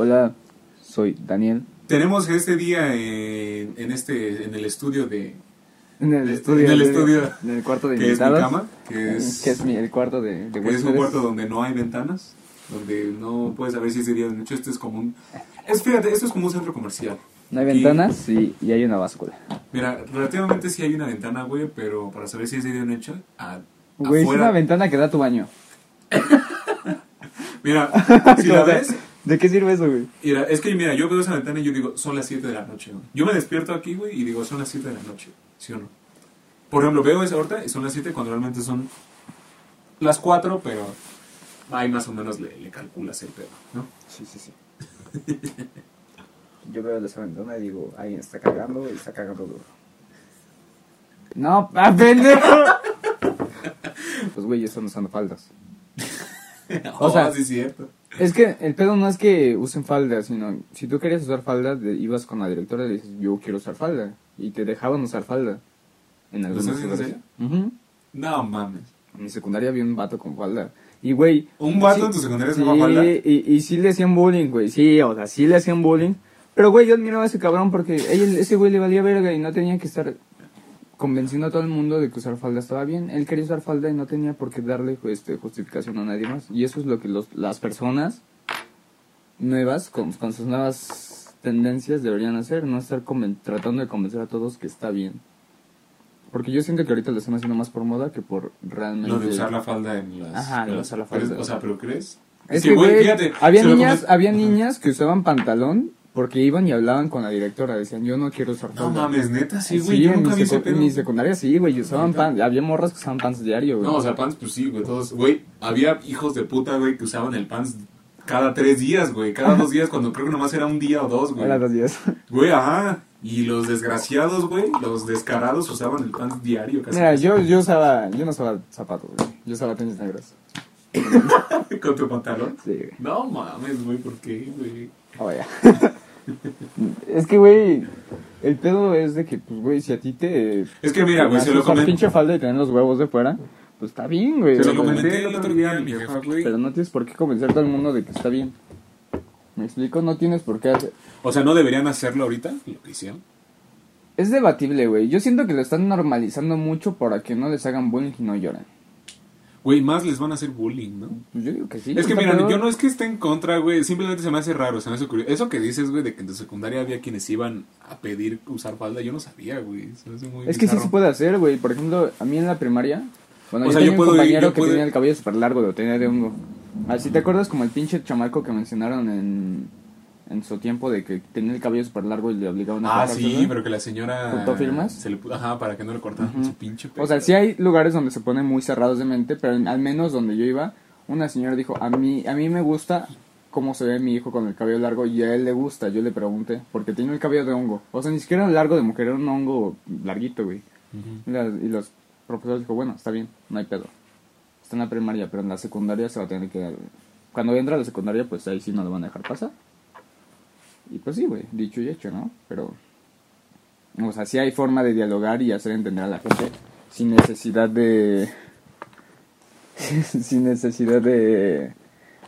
Hola, soy Daniel. Tenemos este día en, en este en el estudio de En el estudio. en el de- estudio, En el cuarto de que es mi cama, que es, Que es mi, el cuarto de, de que es un cuarto donde no hay ventanas, donde no puedes saber si es de día o de noche. Este es como un es fíjate, esto es como un centro comercial. No hay Aquí- ventanas y, y hay una báscula. Mira, relativamente sí hay una ventana, güey, pero para saber si es de día o de noche, a- Güey, es una ventana que da a tu baño. Mira, si la ves, ¿De qué sirve eso, güey? Mira, es que mira, yo veo esa ventana y yo digo, son las 7 de la noche, güey. Yo me despierto aquí, güey, y digo, son las 7 de la noche, ¿sí o no? Por ejemplo, veo esa ahorita y son las 7 cuando realmente son las 4, pero ahí más o menos le, le calculas el pedo, ¿no? Sí, sí, sí. Yo veo esa ventana y digo, alguien está cagando y está cagando duro. No, ¡ah, pendejo! Pues, güey, eso no usando faldas. O sea- Oh, sí es cierto. Es que el pedo no es que usen falda, sino si tú querías usar falda, de- ibas con la directora y le dices, yo quiero usar falda. Y te dejaban usar falda. En algunos lugares. Ujú. No mames. En mi secundaria había un vato con falda. Y, güey... ¿Un vato sí- en tu secundaria se sí, llama falda? Y, y sí le hacían bullying, güey. Sí, o sea, sí le hacían bullying. Pero, güey, yo admiraba a ese cabrón porque él- ese güey le valía verga y no tenía que estar convenciendo a todo el mundo de que usar falda estaba bien. Él quería usar falda y no tenía por qué darle este, justificación a nadie más. Y eso es lo que los, las personas nuevas, con, con sus nuevas tendencias, deberían hacer. No estar conven- tratando de convencer a todos que está bien. Porque yo siento que ahorita lo están haciendo más por moda que por realmente... Lo de usar la falda en las... Ajá, en usar la pero- falda. o sea, ¿pero crees? Es que, güey, fíjate, había niñas, había niñas que usaban pantalón porque iban y hablaban con la directora. Decían, yo no quiero usar No falda. mames, neta, sí, güey, yo en, nunca mi vi ese secu- pedo. en mi secundaria sí, güey, usaban Neta. pan. Había morras que usaban pants diario, güey. No, o sea, pants, pues sí, güey, todos, güey, había hijos de puta, güey, que usaban el pants cada tres días, güey, cada dos días, cuando creo que nomás era un día o dos, güey. Era los días. Güey, ajá, y los desgraciados, güey, los descarados usaban el pants diario casi. Mira, yo, yo usaba, yo no usaba zapatos, güey. Yo usaba tenis negros. ¿Con tu pantalón? Sí, güey. No mames, güey, ¿por qué, güey? Oh, ya. es que, güey, el pedo es de que, pues, güey, si a ti te... Es que mira, güey, se lo comenté. pinche falda y tener los huevos de fuera, pues está bien, güey. Se lo comenté el otro día a mi jefa, güey. Pero no tienes por qué convencer a todo el mundo de que está bien. ¿Me explico? No tienes por qué hacer... O sea, ¿no deberían hacerlo ahorita? Lo que hicieron. Es debatible, güey. Yo siento que lo están normalizando mucho para que no les hagan bullying y no lloren. Güey, más les van a hacer bullying, ¿no? Pues Yo digo que sí. Es que mira, peor. yo no es que esté en contra, güey, simplemente se me hace raro, se me hace curioso. Eso que dices, güey, de que en tu secundaria había quienes iban a pedir usar falda, yo no sabía, güey. Se me hace muy Es que sí se puede hacer, güey. Por ejemplo, a mí en la primaria... Bueno, O yo sea, tenía yo un compañero yo que puedo- tenía el cabello súper largo, lo tenía de hongo. Así te acuerdas como el pinche chamaco que mencionaron en, en su tiempo de que tenía el cabello súper largo y le obligaban a Ah, sí, pero que la señora... ¿Juntó firmas? Se le Ajá, para que no le cortaran su pinche O sea, sí hay lugares donde se ponen muy cerrados de mente, pero al menos donde yo iba, una señora dijo, a mí, a mí me gusta cómo se ve mi hijo con el cabello largo y a él le gusta. Yo le pregunté, porque tiene el cabello de hongo. O sea, ni siquiera era largo de mujer, era un hongo larguito, güey. Y, las- y los profesores dijo, bueno, está bien, no hay pedo. Está en la primaria, pero en la secundaria se va a tener que dar. Cuando entra a la secundaria, pues ahí sí no lo van a dejar pasar. Y pues sí, güey, dicho y hecho, ¿no? Pero. O sea, sí hay forma de dialogar y hacer entender a la gente sin necesidad de. sin necesidad de.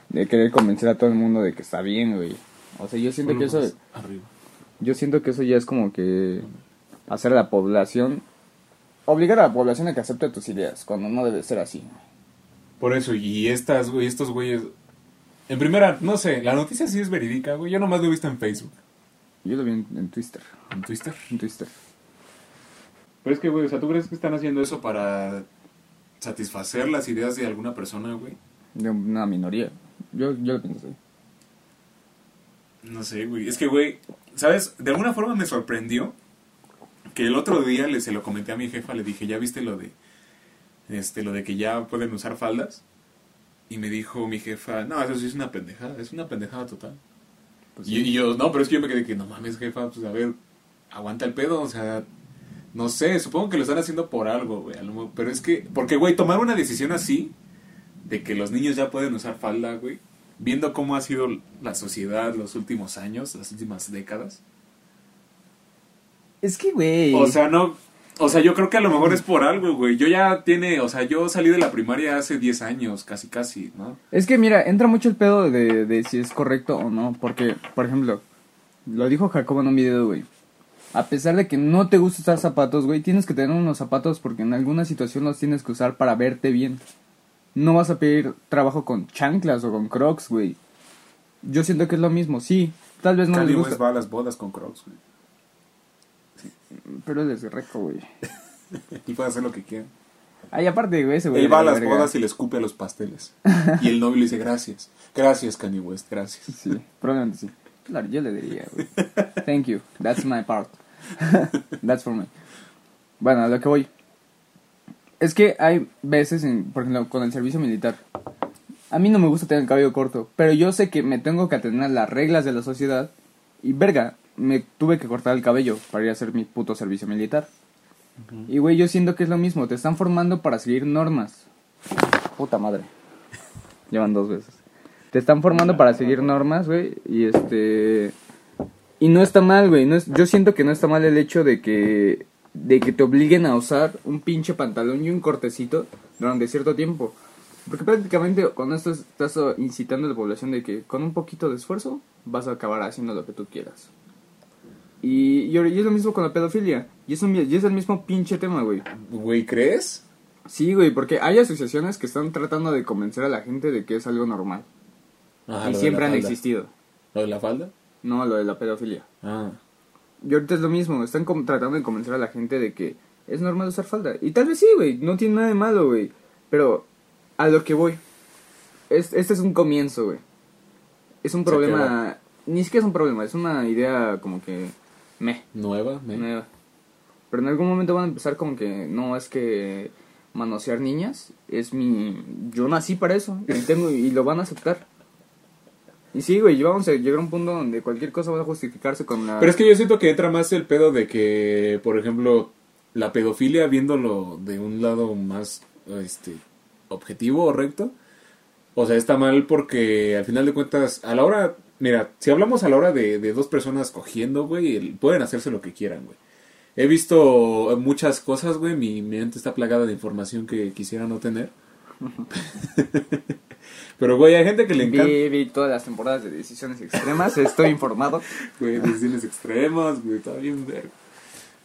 de querer convencer a todo el mundo de que está bien, güey. O sea, yo siento que eso. Arriba. Yo siento que eso ya es como que hacer a la población, obligar a la población a que acepte tus ideas, cuando no debe ser así. Por eso, y estas, güey, estos güeyes... En primera, no sé, la noticia sí es verídica, güey. Yo nomás lo he visto en Facebook. Yo lo vi en, en Twitter, En Twitter. en Twitter. Pero es que, güey, o sea, ¿tú crees que están haciendo eso para satisfacer las ideas de alguna persona, güey? De una minoría. Yo, yo lo pienso así. No sé, güey. Es que, güey, ¿sabes? De alguna forma me sorprendió que el otro día le, se lo comenté a mi jefa, le dije, ¿ya viste lo de, este, lo de que ya pueden usar faldas? Y me dijo mi jefa, no, eso sí es una pendejada, es una pendejada total. Pues y, sí. y yo, no, pero es que yo me quedé que, no mames, jefa, pues a ver, aguanta el pedo, o sea, no sé, supongo que lo están haciendo por algo, güey, a lo mejor- pero es que, porque, güey, tomar una decisión así, de que los niños ya pueden usar falda, güey, viendo cómo ha sido la sociedad los últimos años, las últimas décadas. Es que, güey. O sea, no, O sea, yo creo que a lo mejor es por algo, güey. Yo ya tiene, o sea, yo salí de la primaria hace 10 años, casi, casi, ¿no? Es que mira, entra mucho el pedo de, de si es correcto o no. Porque, por ejemplo, lo dijo Jacobo en un video, güey. A pesar de que no te gusta usar zapatos, güey, tienes que tener unos zapatos porque en alguna situación los tienes que usar para verte bien. No vas a pedir trabajo con chanclas o con crocs, güey. Yo siento que es lo mismo, sí. Tal vez no Kanye les West gusta. va a las bodas con Crocs, güey. Pero es reco, güey. Y puede hacer lo que quiera. Ay, aparte, güey, ese güey. Él va a las verga. bodas y le escupe a los pasteles. y el novio le dice gracias. Gracias, Kanye West, gracias. Sí, probablemente sí. Claro, yo le diría, güey. Thank you. That's my part. That's for me. Bueno, a lo que voy. Es que hay veces, en, por ejemplo, con el servicio militar. A mí no me gusta tener el cabello corto, pero yo sé que me tengo que atener a las reglas de la sociedad. Y verga, me tuve que cortar el cabello para ir a hacer mi puto servicio militar. Y güey, yo siento que es lo mismo. Te están formando para seguir normas. Puta madre. Llevan dos veces. Te están formando para seguir normas, güey. Y este. Y no está mal, güey. No es, yo siento que no está mal el hecho de que. De que te obliguen a usar un pinche pantalón y un cortecito durante cierto tiempo. Porque prácticamente cuando esto estás incitando a la población de que con un poquito de esfuerzo vas a acabar haciendo lo que tú quieras. Y, y, es lo mismo con la pedofilia. Y es, un, y es el mismo pinche tema, güey. Güey, ¿crees? Sí, güey, porque hay asociaciones que están tratando de convencer a la gente de que es algo normal. Ajá, y siempre han falda. existido. ¿Lo de la falda? No, lo de la pedofilia. Ah. Y ahorita es lo mismo, están tratando de convencer a la gente de que es normal usar falda. Y tal vez sí, güey, no tiene nada de malo, güey. Pero a lo que voy, es, este es un comienzo, güey. Es un problema, ni siquiera es un problema, es una idea como que me, ¿Nueva? ¿me? nueva. Pero en algún momento van a empezar como que no es que manosear niñas es mi yo nací para eso y tengo y lo van a aceptar. Y sí, güey, vamos a llegar a un punto donde cualquier cosa va a justificarse con la Pero es que yo siento que entra más el pedo de que, por ejemplo, la pedofilia, viéndolo de un lado más este objetivo o recto, o sea, está mal porque al final de cuentas, a la hora, mira, si hablamos a la hora de, de dos personas cogiendo, güey, pueden hacerse lo que quieran, güey. He visto muchas cosas, güey, mi, mi mente está plagada de información que quisiera no tener. Pero, güey, hay gente que le encanta... Vi, vi todas las temporadas de Decisiones Extremas, estoy informado. Güey, decisiones extremas, güey, está bien verga.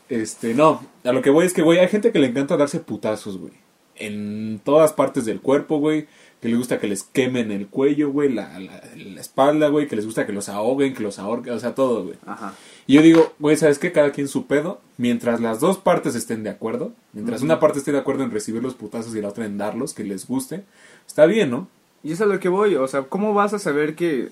Este, no, a lo que voy es que, güey, hay gente que le encanta darse putazos, güey. En todas partes del cuerpo, güey. Que les gusta que les quemen el cuello, güey, la, la, la espalda, güey. Que les gusta que los ahoguen, que los ahorquen, o sea, todo, güey. Ajá. Y yo digo, güey, ¿sabes qué? Cada quien su pedo. Mientras las dos partes estén de acuerdo, mientras una parte esté de acuerdo en recibir los putazos y la otra en darlos, que les guste, está bien, ¿no? Y es a lo que voy, o sea, ¿cómo vas a saber que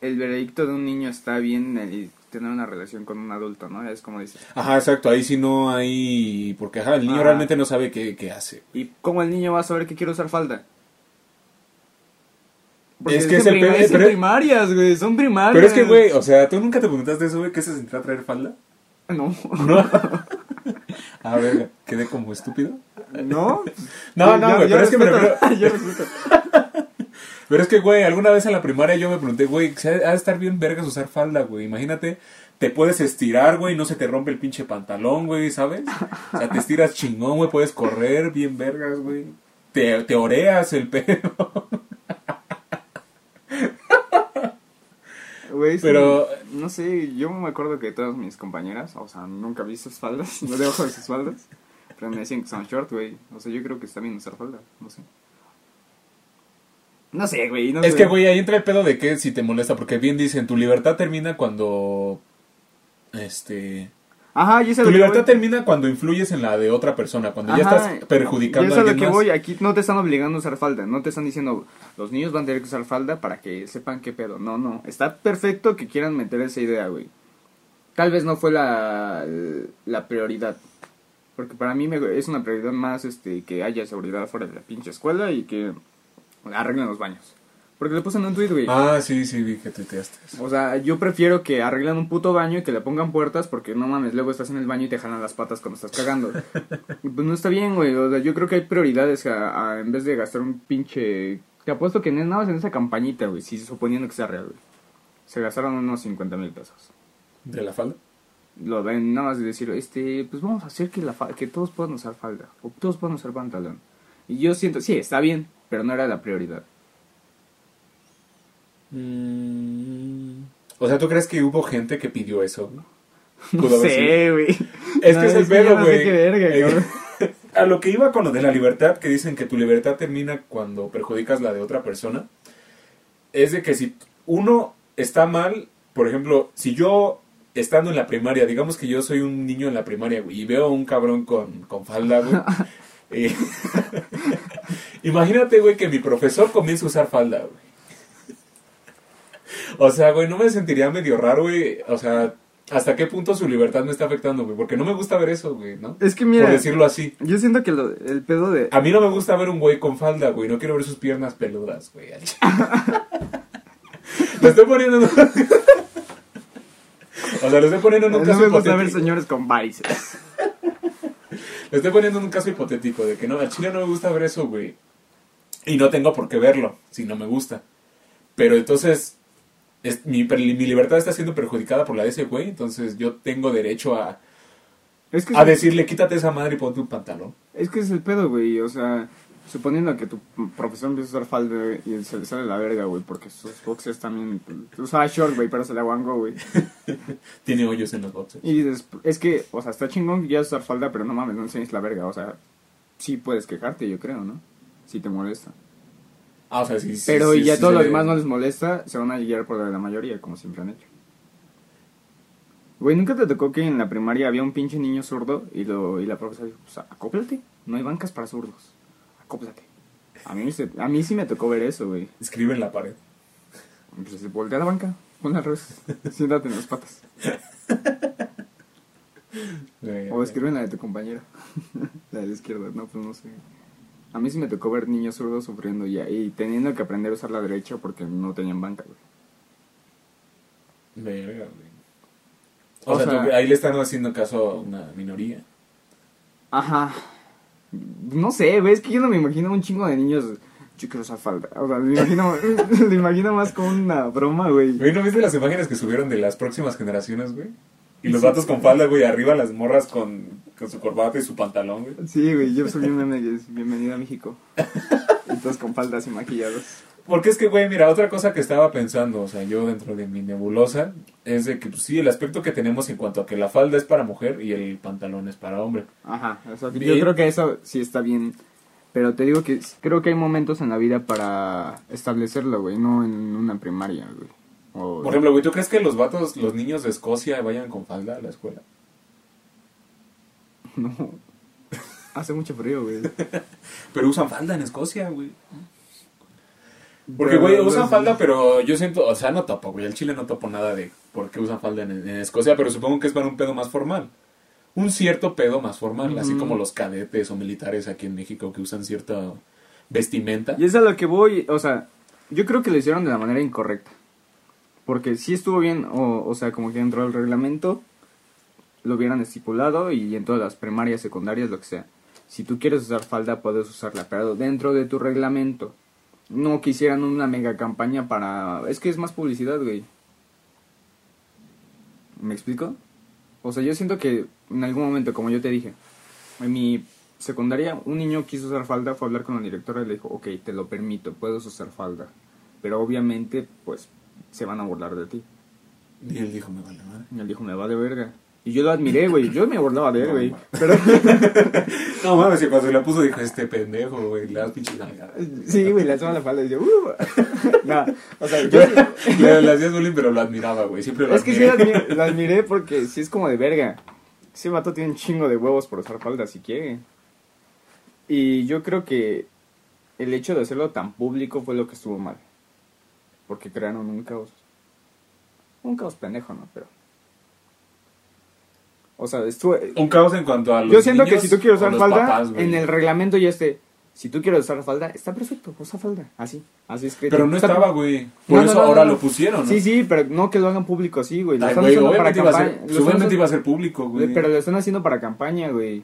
el veredicto de un niño está bien tener una relación con un adulto, ¿no? Es como dices. Ajá, exacto, ahí sí no hay... Porque, ajá, el niño realmente no sabe qué, qué hace. ¿Y cómo el niño va a saber que quiere usar falda? Es que es el pe- es pero- primarias, güey, son primarias. Pero es que, güey, o sea, ¿tú nunca te preguntaste eso, güey? ¿Qué se sentirá traer falda? No. No. A ver, quedé como estúpido. ¿No? No, no, güey, pero es que me refiero- Yo respeto. Pero es que, güey, alguna vez en la primaria yo me pregunté, güey, ha de estar bien vergas usar falda, güey. Imagínate, te puedes estirar, güey, no se te rompe el pinche pantalón, güey, ¿sabes? O sea, te estiras chingón, güey, puedes correr bien vergas, güey. Te, te oreas el pelo. Güey, es Pero- No sé, yo me acuerdo que todas mis compañeras, o sea, nunca vi sus faldas, no debajo de sus faldas. Pero me decían que son short, güey. O sea, yo creo que está bien usar falda, no sé. No sé, güey, no Es sé. que, güey, ahí entra el pedo de que si te molesta, porque bien dicen, tu libertad termina cuando... Este... Ajá, y eso es Tu libertad voy. termina cuando influyes en la de otra persona, cuando ya estás perjudicando y eso a es a lo alguien que más. voy, aquí no te están obligando a usar falda, no te están diciendo, los niños van a tener que usar falda para que sepan qué pedo. No, no, está perfecto que quieran meter esa idea, güey. Tal vez no fue la, la prioridad. Porque para mí me- es una prioridad más este que haya seguridad fuera de la pinche escuela y que arreglen los baños. Porque le puse en un tweet, güey. Ah, sí, sí, vi que tuiteaste. eso. O sea, yo prefiero que arreglen un puto baño y que le pongan puertas porque no mames, luego estás en el baño y te jalan las patas cuando estás cagando. y pues no está bien, güey. O sea, yo creo que hay prioridades a, a- en vez de gastar un pinche... Te apuesto que nada más en esa campañita, güey, si suponiendo que sea real, güey. Se gastaron unos 50 mil pesos. ¿De la falda? lo ven nada más de decir, este, pues vamos a hacer que, la fa- que todos puedan usar falda, o todos puedan usar pantalón. Y yo siento, sí, está bien, pero no era la prioridad. Mm, O sea, ¿tú crees que hubo gente que pidió eso? No sé, güey. Es No, que es el es yo pedo, güey. Eh, a lo que iba con lo de la libertad, que dicen que tu libertad termina cuando perjudicas la de otra persona, es de que si uno está mal, por ejemplo, si yo estando en la primaria, digamos que yo soy un niño en la primaria, güey, y veo a un cabrón con, con falda, güey. eh, imagínate, güey, que mi profesor comienza a usar falda, güey. O sea, güey, no me sentiría medio raro, güey. O sea, ¿hasta qué punto su libertad me está afectando, güey? Porque no me gusta ver eso, güey, ¿no? Es que mira, Por decirlo así. yo siento que lo- el pedo de... A mí no me gusta ver un güey con falda, güey. No quiero ver sus piernas peludas, güey. lo estoy poniendo en un... O sea, lo estoy poniendo en un no caso me gusta ver señores con varices. Lo estoy poniendo en un caso hipotético de que no, a Chile no me gusta ver eso, güey. Y no tengo por qué verlo si no me gusta. Pero entonces, es- mi, mi libertad está siendo perjudicada por la de ese güey. Entonces yo tengo derecho a, Es que, a es, decirle, quítate esa madre y ponte un pantalón. es que es el pedo, güey. O sea, suponiendo que tu profesor empieza a usar falda güey, y se le sale la verga, güey, porque sus boxers también... Usaba short, güey, pero se le aguangó, güey. Tiene hoyos en los boxes. Y desp- es que, o sea, está chingón que ya usar falda, pero no mames, no enseñes la verga. O sea, sí puedes quejarte, yo creo, ¿no? Si te molesta. Ah, o sea, sí, sí, Pero sí, y ya sí todos se los demás no les molesta, se van a guiar por la de la mayoría, como siempre han hecho. Güey, ¿nunca te tocó que en la primaria había un pinche niño zurdo y, lo, y la profesora dijo, pues acóplate, no hay bancas para zurdos, acóplate. A mí, se- a mí sí me tocó ver eso, güey. Escribe en la pared. Pues se voltea a la banca, ponla al revés, siéntate en las patas. O escribe en la de tu compañera, la de la izquierda, no, pues no sé. A mí sí me tocó ver niños zurdos sufriendo ya y teniendo que aprender a usar la derecha porque no tenían banca, güey. Verga, güey. O, O sea, ahí le están haciendo caso a una minoría. Ajá. No sé, güey, es que yo no me imagino un chingo de niños. Yo quiero usar falda. O sea, me imagino, lo imagino más como una broma, güey. Güey, ¿no viste las imágenes que subieron de las próximas generaciones, güey? Y los vatos con falda, güey, arriba las morras con, con su corbata y su pantalón, güey. Sí, güey, yo subí un meme que es bienvenido a México. Y todos con faldas y maquillados. Porque es que, güey, mira, otra cosa que estaba pensando, o sea, yo dentro de mi nebulosa, es de que, pues sí, el aspecto que tenemos en cuanto a que la falda es para mujer y el pantalón es para hombre. Ajá, o sea, yo creo que eso sí está bien. Pero te digo que creo que hay momentos en la vida para establecerlo, güey, no en una primaria, güey. O- Por ejemplo, güey, ¿tú crees que los vatos, los niños de Escocia vayan con falda a la escuela? No. Hace mucho frío, güey. Pero usan falda en Escocia, güey. Porque, güey, usan falda, pero yo siento, o sea, no topo, güey. El Chile no topo nada de por qué usan falda en, en Escocia, pero supongo que es para un pedo más formal. Un cierto pedo más formal, así como los cadetes o militares aquí en México que usan cierta vestimenta. Y es a lo que voy, o sea, yo creo que lo hicieron de la manera incorrecta. Porque sí estuvo bien, o, o sea, como que dentro del reglamento lo hubieran estipulado y en todas las primarias, secundarias, lo que sea. Si tú quieres usar falda, puedes usarla, pero dentro de tu reglamento. No que hicieran una mega campaña para... Es que es más publicidad, güey. ¿Me explico? O sea, yo siento que en algún momento, como yo te dije, en mi secundaria, un niño quiso usar falda, fue a hablar con la directora y le dijo, ok, te lo permito, puedes usar falda. Pero obviamente, pues, se van a burlar de ti. Y él dijo, me vale madre. Y él dijo, me vale verga. Y yo lo admiré, güey. Yo me burlaba de él, No, güey. ma. Pero, No mames, y cuando se la puso dijo, este pendejo, güey, le das pinche sí, güey, le alzaba la falda y yo, uh. no, o sea, yo... le, le hacías bullying, pero lo admiraba, güey. Siempre lo Es que sí admiré. lo admiré, lo admiré porque sí es como de verga. Ese vato tiene un chingo de huevos por usar falda si quiere. Y yo creo que el hecho de hacerlo tan público fue lo que estuvo mal. Porque crearon un caos. Un caos pendejo, ¿no? Pero. O sea, estuvo. Un caos en cuanto a los Yo siento que si tú quieres usar falda, papás, en el reglamento ya esté. Si tú quieres usar falda, está perfecto, usa falda. Así, así escrito. Pero no Está- estaba, güey. Por No, eso no, ahora lo pusieron, ¿no? Sí, sí, pero no que lo hagan público así, güey. Lo Ay, están güey, usando para campaña. usando- iba a ser público, güey. Pero lo están haciendo para campaña, güey.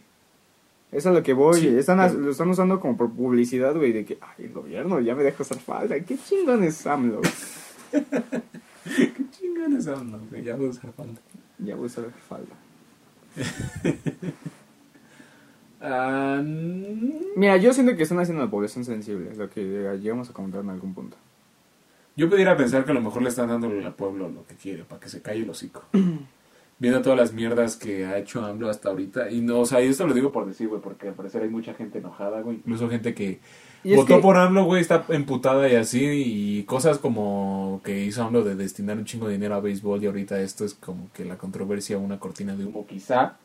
Eso es a lo que voy. Sí, están, pero- lo están usando como por publicidad, güey. De que, ay, el gobierno ya me deja usar falda. Qué chingón es AMLO. ¿Qué chingones son, no, güey? Ya voy a usar falda. Ya voy a usar falda. Ah, mm, Mira, yo siento que están haciendo la población sensible, lo que llegamos a comentar en algún punto. yo pudiera pensar que a lo mejor le están dando al pueblo lo que quiere, para que se calle el hocico. Viendo todas las mierdas que ha hecho AMLO hasta ahorita. Y no, o sea, y esto lo digo por decir, güey, porque al parecer hay mucha gente enojada, güey. Incluso gente que Y es votó que- por AMLO, güey, está emputada y así. Y cosas como que hizo AMLO de destinar un chingo de dinero a béisbol. Y ahorita esto es como que la controversia, una cortina de humo, quizá.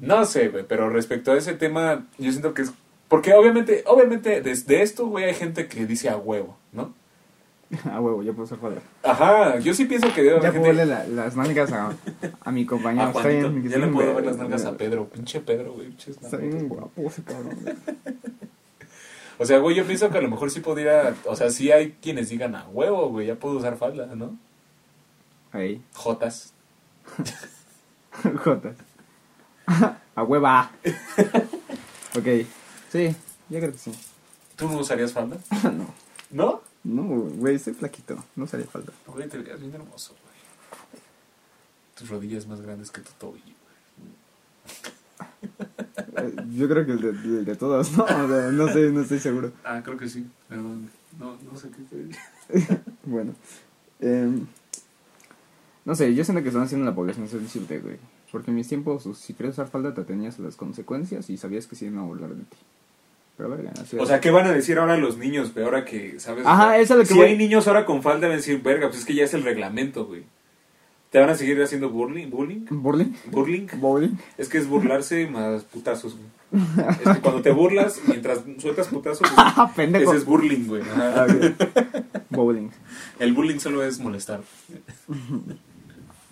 No sé, güey, pero respecto a ese tema, yo siento que es. Porque obviamente, obviamente, desde esto, güey, hay gente que dice a huevo, ¿no? A huevo, ya puedo usar falda. Ajá, yo sí pienso que debe Ya puedo gente. verle la- las nalgas a, a mi compañero. a Juanito, ya le puedo ver las nalgas a Pedro, pinche Pedro, güey. Está bien guapo ese cabrón. güey. O sea, güey, yo pienso que a lo mejor sí podría. O sea, sí hay quienes digan a huevo, güey, ya puedo usar falda, ¿no? Ahí. Jotas. Jotas. A hueva. ok. Sí, yo creo que sí. ¿Tú no usarías falda? no. ¿No? No, güey, estoy flaquito. No usaría falta. Güey, te verías bien hermoso, güey. Tus rodillas más grandes que tu tobillo. Eh, Yo creo que el de, el de todos, ¿no? O sea, no sé, no estoy seguro. Ah, creo que sí. Perdón. No, no sé qué estoy Bueno. em, no sé, yo siento que están haciendo la población sensible, güey. Porque en mis tiempos, si querías usar falda, te tenías las consecuencias y sabías que se iban a burlar de ti. Pero verga, así O sea, ¿qué van a decir ahora los niños, güey? Ahora que, ¿sabes? Ajá, O sea, eso es lo que Si voy- hay niños ahora con falda, van a decir, verga, pues es que ya es el reglamento, güey. ¿Te van a seguir haciendo bullying? ¿Bullying? ¿Burling? ¿Burling? ¿Bowling? Es que es burlarse más putazos, güey. Es que cuando te burlas, mientras sueltas putazos, pues, ¡Ah, pendejo! ese es burling, güey. Ah. Bowling. El bullying solo es molestar.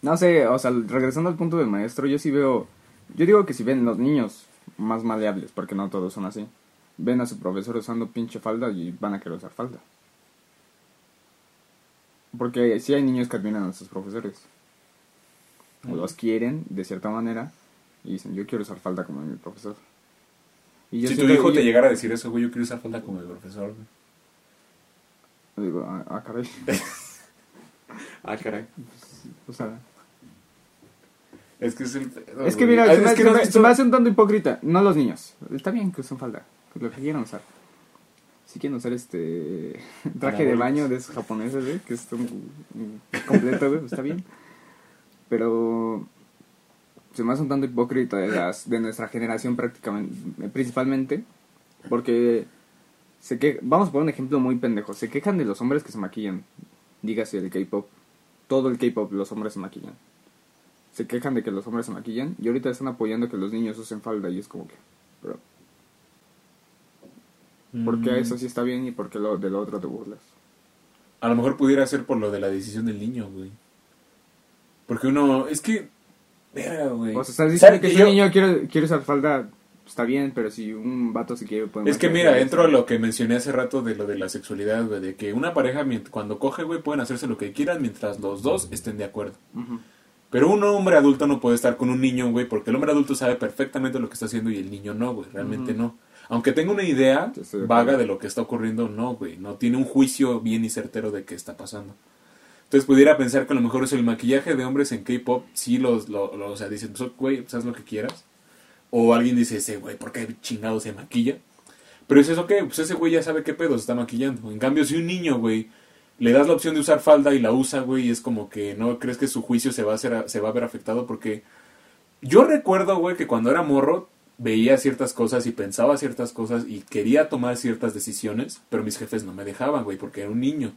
No sé, o sea, regresando al punto del maestro, yo sí veo. Yo digo que si ven los niños más maleables, porque no todos son así, ven a su profesor usando pinche falda y van a querer usar falda. Porque sí hay niños que admiran a sus profesores. O los quieren de cierta manera y dicen, yo quiero usar falda como mi profesor. Y si tu hijo te llegara a decir eso, güey, yo quiero usar falda como el profesor, güey. Digo, ah, ah, caray. Ah, caray. O sea, Es que es el Es que mira, Ah, se, me, que no se me hace un tanto hipócrita. No los niños. Está bien que usen falda. Lo que quieran usar. Si quieren usar este traje de baño de esos japoneses, güey, que es un, un completo, güey, está bien. Pero se me hace un tanto hipócrita de, las, de nuestra generación prácticamente, principalmente, porque se que vamos a poner un ejemplo muy pendejo. Se quejan de los hombres que se maquillan. Dígase el K-pop. Todo el K-pop los hombres se maquillan se quejan de que los hombres se maquillan y ahorita están apoyando que los niños usen falda y es como que, bro, ¿por qué Mm. eso sí está bien y por qué lo, de lo otro te burlas? A lo mejor pudiera ser por lo de la decisión del niño, güey. Porque uno, es que, verga, güey. O sea, estás diciendo ¿Sabes que si yo- un niño quiere, quiere usar falda, está bien, pero si un vato se quiere... puede Es que mira, entro a lo que mencioné hace rato de lo de la sexualidad, güey, de que una pareja cuando coge, güey, pueden hacerse lo que quieran mientras los dos estén de acuerdo. Pero un hombre adulto no puede estar con un niño, güey, porque el hombre adulto sabe perfectamente lo que está haciendo y el niño no, güey, realmente no. Aunque tenga una idea vaga de lo que está ocurriendo, no, güey, no tiene un juicio bien y certero de qué está pasando. Entonces pudiera pensar que a lo mejor es el maquillaje de hombres en K-pop, sí los, lo, lo- o sea, dicen, pues, güey, pues haz lo que quieras. O alguien dice, ese güey, ¿por qué chingado se maquilla? Pero es eso que, pues ese güey ya sabe qué pedo se está maquillando. En cambio, si un niño, güey, le das la opción de usar falda y la usa, güey, es como que no crees que su juicio se va a, hacer, se va a ver afectado porque yo recuerdo, güey, que cuando era morro veía ciertas cosas y pensaba ciertas cosas y quería tomar ciertas decisiones, pero mis jefes no me dejaban, güey, porque era un niño.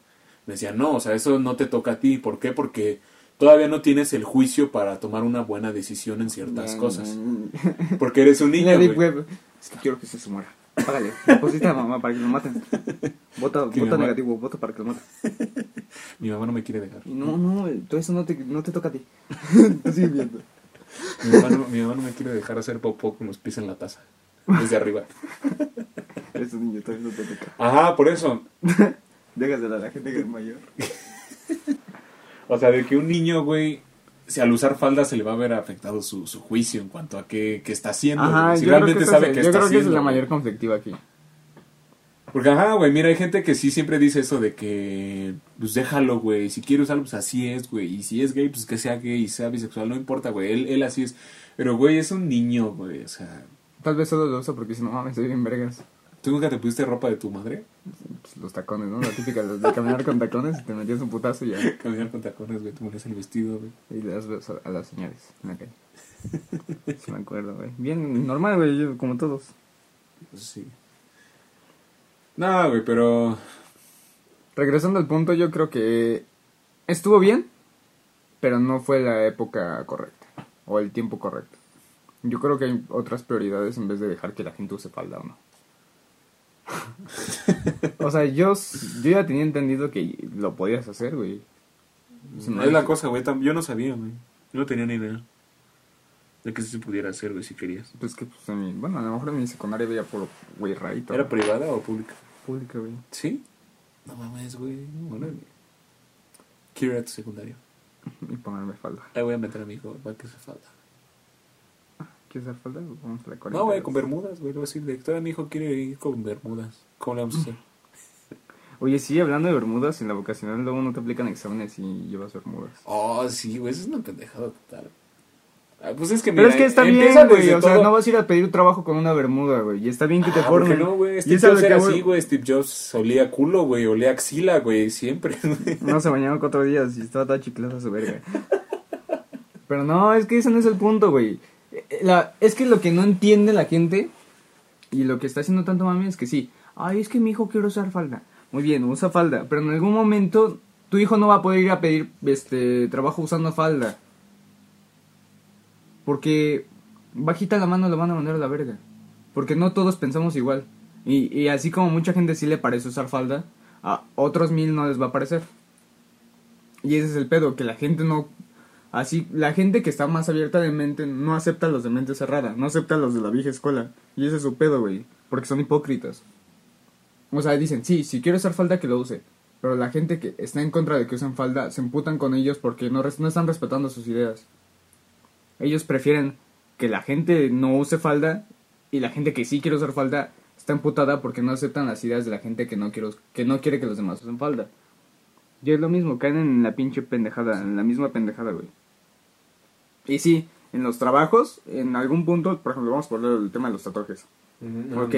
Me decían, no, o sea, eso no te toca a ti. ¿Por qué? Porque todavía no tienes el juicio para tomar una buena decisión en ciertas cosas. Porque eres un niño. Web, Es que quiero que se muera. Págale, deposita a mamá para que lo maten. Vota, vota negativo, vota para que lo maten. Mi mamá no me quiere dejar. No, no, todo eso no te, no te toca a ti. Tú sigue viendo. Mi mamá, no, mi mamá no me quiere dejar hacer popó con los pies en la taza. Desde arriba. Esos niños todavía no te toca. Ajá, por eso. Déjasela a la gente que es mayor. O sea, de que un niño, güey, si al usar falda se le va a ver afectado su, su juicio en cuanto a qué, qué está haciendo. Ajá. Si yo creo que, realmente sabe es- qué yo está creo que esa haciendo. es la mayor conflictiva aquí. Porque, ajá, güey, mira, hay gente que sí siempre dice eso de que, pues déjalo, güey, si quiere usarlo, pues así es, güey, y si es gay, pues que sea gay y sea bisexual, no importa, güey, él, él así es. Pero, güey, es un niño, güey, o sea, Tal vez solo lo uso porque si no mames, soy bien vergas. ¿Tú nunca te pusiste ropa de tu madre? Pues, los tacones, ¿no? La típica de, de caminar con tacones y te metías un putazo y ya. Caminar con tacones, güey, te ponías el vestido, güey. Y le das besos a, las señores en la calle. Sí me acuerdo, güey. Bien normal, güey, como todos. Pues sí. No, güey, pero... Regresando al punto, yo creo que estuvo bien, pero no fue la época correcta o el tiempo correcto. Yo creo que hay otras prioridades en vez de dejar que la gente use falda o no. O sea, yo, yo ya tenía entendido que lo podías hacer, güey. Es la cosa, güey, yo no sabía, güey. Yo no tenía ni idea de que se pudiera hacer, güey, si querías. Pues que, pues, en mi, bueno, a lo mejor en mi secundaria veía por güey rarito. ¿Era privada o pública? pública, güey. ¿Sí? No mames, güey. Órale. Quiero ir a tu secundario. Y ponerme falda. Ahí voy a meter a mi hijo, va que se falta. ¿Quieres usar falda? Vamos a la No, 40. güey, con bermudas, güey. Le voy a decir, directora, mi hijo quiere ir con bermudas. ¿Cómo le vamos a hacer? Oye, sí, hablando de bermudas, en la vocacional luego no te aplican exámenes y llevas bermudas. Oh, sí, güey, eso es una pendejada total. Ah, pues es que Pero mira, es que está bien, güey. O sea, no vas a ir a pedir trabajo con una bermuda, güey. Y está bien que te Ah, ¿por qué formen. no, güey? Steve Jobs era así, güey. Steve Jobs olía culo, güey. Olía axila, güey. Siempre. No se bañaba cuatro días y estaba toda chiclosa su verga. Pero no, es que ese no es el punto, güey. La, es que lo que no entiende la gente y lo que está haciendo tanto mami es que sí. Ay, es que mi hijo quiere usar falda. Muy bien, usa falda. Pero en algún momento tu hijo no va a poder ir a pedir este trabajo usando falda. Porque bajita la mano lo van a mandar a la verga. Porque no todos pensamos igual. Y, y así como mucha gente sí le parece usar falda, a otros mil no les va a parecer. Y ese es el pedo, que la gente no... Así, la gente que está más abierta de mente no acepta a los de mente cerrada, no acepta a los de la vieja escuela. Y ese es su pedo, güey. Porque son hipócritas. O sea, dicen, sí, si quiere usar falda que lo use. Pero la gente que está en contra de que usen falda se emputan con ellos porque no están respetando sus ideas. Ellos prefieren que la gente no use falda y la gente que sí quiere usar falda está emputada porque no aceptan las ideas de la gente que no quiere, que no quiere que los demás usen falda. Y es lo mismo, caen en la pinche pendejada, en la misma pendejada, güey. Y sí, en los trabajos, en algún punto, por ejemplo, vamos a poner el tema de los tatuajes. Ok,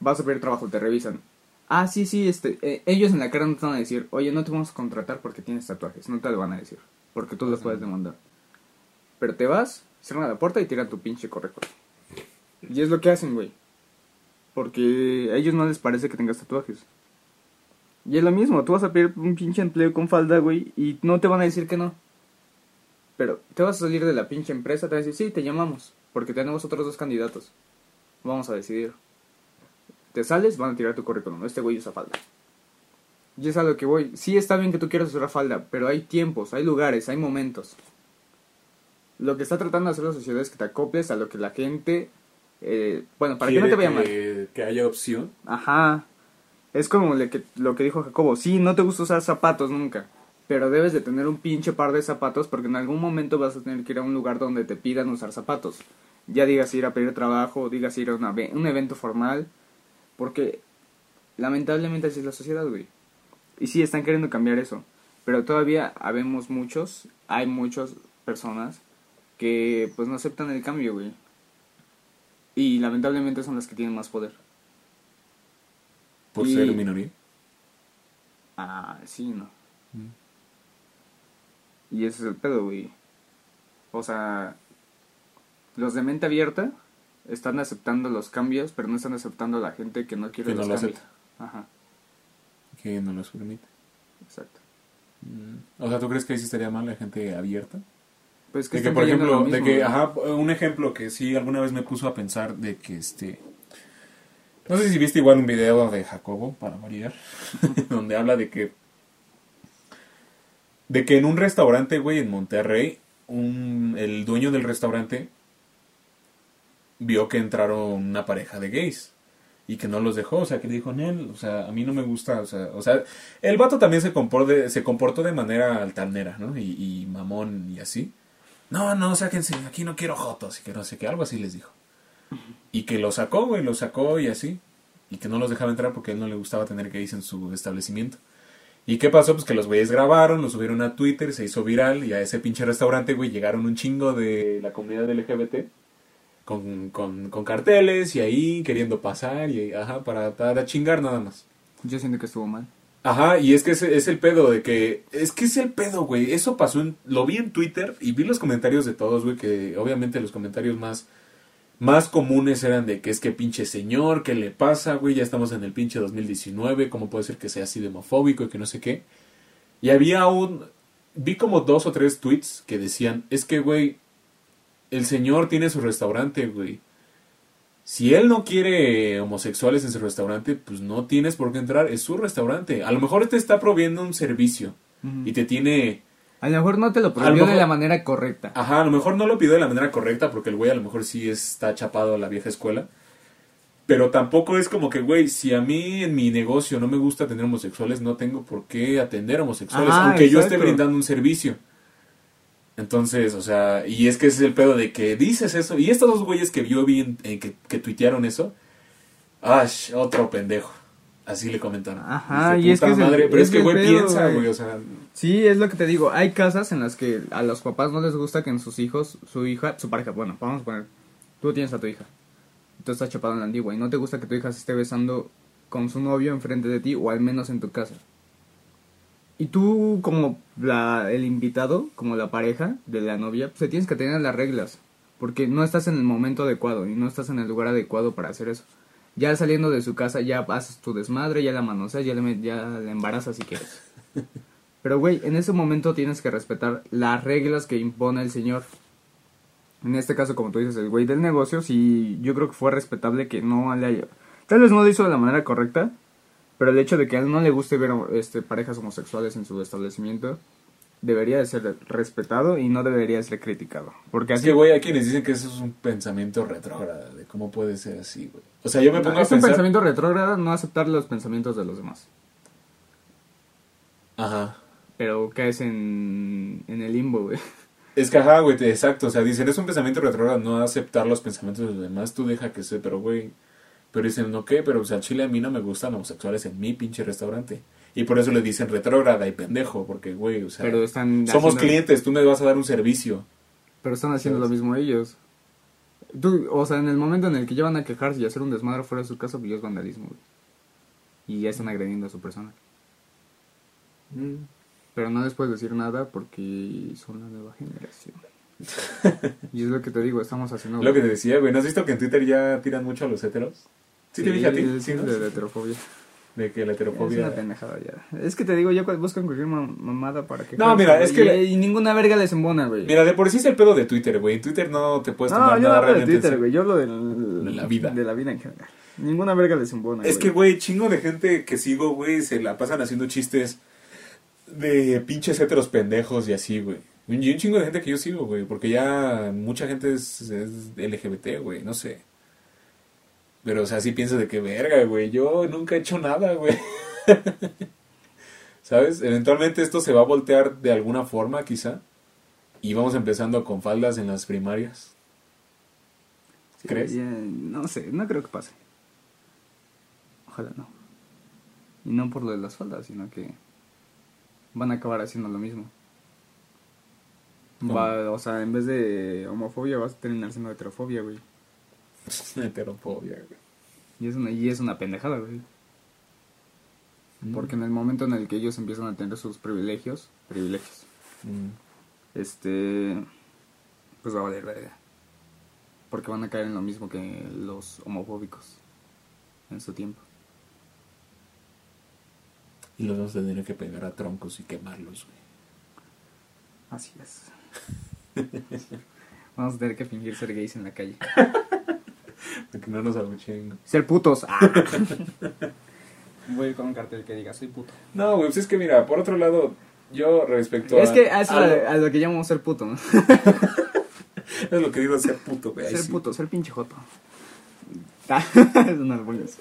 vas a pedir trabajo, te revisan. Ah, sí, sí, este, eh, ellos en la cara no te van a decir, oye, no te vamos a contratar porque tienes tatuajes, no te lo van a decir, porque tú los puedes demandar. Pero te vas, cierran la puerta y tiran tu pinche correcto. Y es lo que hacen, güey. Porque a ellos no les parece que tengas tatuajes. Y es lo mismo, tú vas a pedir un pinche empleo con falda, güey, y no te van a decir que no. Pero te vas a salir de la pinche empresa, te van a decir, sí, te llamamos, porque tenemos otros dos candidatos. Vamos a decidir. Te sales, van a tirar tu currículum. Este güey usa falda. Y es a lo que voy. Sí está bien que tú quieras usar falda, pero hay tiempos, hay lugares, hay momentos. Lo que está tratando de hacer la sociedad es que te acoples a lo que la gente... eh, bueno, para que no te vaya mal. que, que haya opción. Ajá. Es como le que, lo que dijo Jacobo. Sí, no te gusta usar zapatos nunca. Pero debes de tener un pinche par de zapatos porque en algún momento vas a tener que ir a un lugar donde te pidan usar zapatos. Ya digas ir a pedir trabajo, digas ir a una un evento formal. Porque lamentablemente así es la sociedad, güey. Y sí, están queriendo cambiar eso. Pero todavía habemos muchos, hay muchas personas que pues no aceptan el cambio, güey. Y lamentablemente son las que tienen más poder. Por Y- ser minoría. Ah, sí, no. Y ese es el pedo, güey. O sea, los de mente abierta están aceptando los cambios, pero no están aceptando a la gente que no quiere Que no los lo cambios. acepta. Ajá, Que no los permite. exacto. O sea, ¿tú crees que ahí sí estaría mal la gente abierta? Pues que de que, por lo ejemplo, de que, güey. ajá, un ejemplo que sí alguna vez me puso a pensar de que este. No sé si viste igual un video de Jacobo, para variar, donde habla de que. De que en un restaurante, güey, en Monterrey, un, el dueño del restaurante vio que entraron una pareja de gays y que no los dejó, o sea, que le dijo, Nel, o sea, a mí no me gusta, o sea, o sea, el vato también se comportó de, se comportó de manera altanera, ¿no? Y, y mamón y así. No, no, sáquense, aquí no quiero jotos y que no sé qué, algo así les dijo. Y que lo sacó, güey, lo sacó y así. y que no los dejaba entrar porque a él no le gustaba tener gays en su establecimiento. ¿Y qué pasó? Pues que los güeyes grabaron, lo subieron a Twitter, se hizo viral y a ese pinche restaurante, güey, llegaron un chingo de la comunidad LGBT con, con, con carteles y ahí queriendo pasar y ajá, para, para chingar nada más. Yo siento que estuvo mal. Ajá, y es que es, es el pedo de que. Es que es el pedo, güey. Eso pasó. En, lo vi en Twitter y vi los comentarios de todos, güey. Que obviamente los comentarios más. Más comunes eran de que es que pinche señor, ¿qué le pasa, güey? Ya estamos en el pinche 2019. ¿Cómo puede ser que sea así demofóbico y que no sé qué? Y había un. Vi como dos o tres tweets que decían: Es que, güey. El señor tiene su restaurante, güey. Si él no quiere homosexuales en su restaurante, pues no tienes por qué entrar, es su restaurante. A lo mejor te está proviendo un servicio y te tiene... A lo mejor no te lo A lo prohibió de mejor- la manera correcta. Ajá, a lo mejor no lo pidió de la manera correcta porque el güey a lo mejor sí está chapado a la vieja escuela. Pero tampoco es como que, güey, si a mí en mi negocio no me gusta atender homosexuales, no tengo por qué atender homosexuales, Ajá, aunque yo esté brindando un servicio. Entonces, o sea, y es que ese es el pedo de que dices eso. Y estos dos güeyes que yo vi en- en que, que tuitearon eso, ¡ash! Otro pendejo. Así le comentaron. Ajá, y es "Puta que es madre", Pero es que, güey, piensa, güey. güey, o sea... Sí, es lo que te digo. Hay casas en las que a los papás no les gusta que en sus hijos, su hija, su pareja, bueno, vamos a poner, tú tienes a tu hija, tú estás chapado en la antigua y no te gusta que tu hija se esté besando con su novio enfrente de ti o al menos en tu casa. Y tú como la, el invitado, como la pareja de la novia, pues te tienes que tener las reglas, porque no estás en el momento adecuado y no estás en el lugar adecuado para hacer eso. Ya saliendo de su casa ya haces tu desmadre, ya la manoseas, ya le, ya la embarazas si quieres. Pero, güey, en ese momento tienes que respetar las reglas que impone el señor. En este caso, como tú dices, el güey del negocio, sí, yo creo que fue respetable que no le haya... Tal vez no lo hizo de la manera correcta, pero el hecho de que a él no le guste ver este, parejas homosexuales en su establecimiento, debería de ser respetado y no debería ser criticado. Porque Es así... que, güey, hay quienes dicen que eso es un pensamiento retrógrado, de cómo puede ser así, güey. O sea, yo me pongo es a un pensar... pensamiento retrógrado no aceptar los pensamientos de los demás. Ajá. Pero caes en, en el limbo, güey. Es que, ajá, güey, exacto. O sea, dicen, es un pensamiento retrógrado no aceptar los pensamientos de los demás. Tú deja que se, pero, güey. Pero dicen, no, ¿qué? Pero, o sea, chile a mí no me gustan homosexuales en mi pinche restaurante. Y por eso le dicen retrógrada y pendejo, porque, güey, o sea, Pero están somos haciendo- clientes, tú me vas a dar un servicio. Pero están haciendo lo mismo ellos. Tú, o sea, en el momento en el que ya van a quejarse y hacer un desmadre fuera de su casa, pues ya es vandalismo, güey. Y ya están agrediendo a su persona. Pero no les puedes decir nada porque son la nueva generación. y es lo que te digo, estamos haciendo... Lo que te decía, güey, ¿no has visto que en Twitter ya tiran mucho a los heteros? Sí, te dije a ti, Sí, ¿sí, no? de heterofobia. De que la Es una heterofobia... pendejada ya. Es que te digo, ya buscan cualquier mam- mamada para que... No, mira, es que- Y, y ninguna verga les embona, güey. Mira, de por sí es el pedo de Twitter, güey. En Twitter no te puedes no, tomar no nada hablo de Twitter, güey. Yo hablo De la vida. De la vida en general. Ninguna verga les embona, Es que, güey, chingo de gente que sigo, güey, se la pasan haciendo chistes de pinches heteros pendejos y así, güey. Y un chingo de gente que yo sigo, güey, porque ya mucha gente es, es LGBT, güey, no sé. Pero, o sea, sí piensas de que verga, güey, yo nunca he hecho nada, güey. ¿Sabes? Eventualmente esto se va a voltear de alguna forma, quizá. Y vamos empezando con faldas en las primarias. Sí, ¿Crees? ya, no sé, no creo que pase. Ojalá no. Y no por lo de las faldas, sino que van a acabar haciendo lo mismo. Va, o sea, en vez de homofobia vas a terminar siendo heterofobia, güey. Heterofobia, güey. Y es una, y es una pendejada, güey. Mm. Porque en el momento en el que ellos empiezan a tener sus privilegios, privilegios, Mm. este, pues va a valer verga. Porque van a caer en lo mismo que los homofóbicos en su tiempo. Y los vamos a tener que pegar a troncos y quemarlos, güey. Así es. Vamos a tener que fingir ser gays en la calle. Para que no nos abucheen. Ser putos. Ah. Voy con un cartel que diga soy puto. No, güey, pues es que mira, por otro lado, yo respecto a... Es que a eso a es lo- a, a lo que llamamos ser puto, ¿no? es lo que digo ser puto, güey. ser sí. puto, ser pinche joto. Es una vergüenza.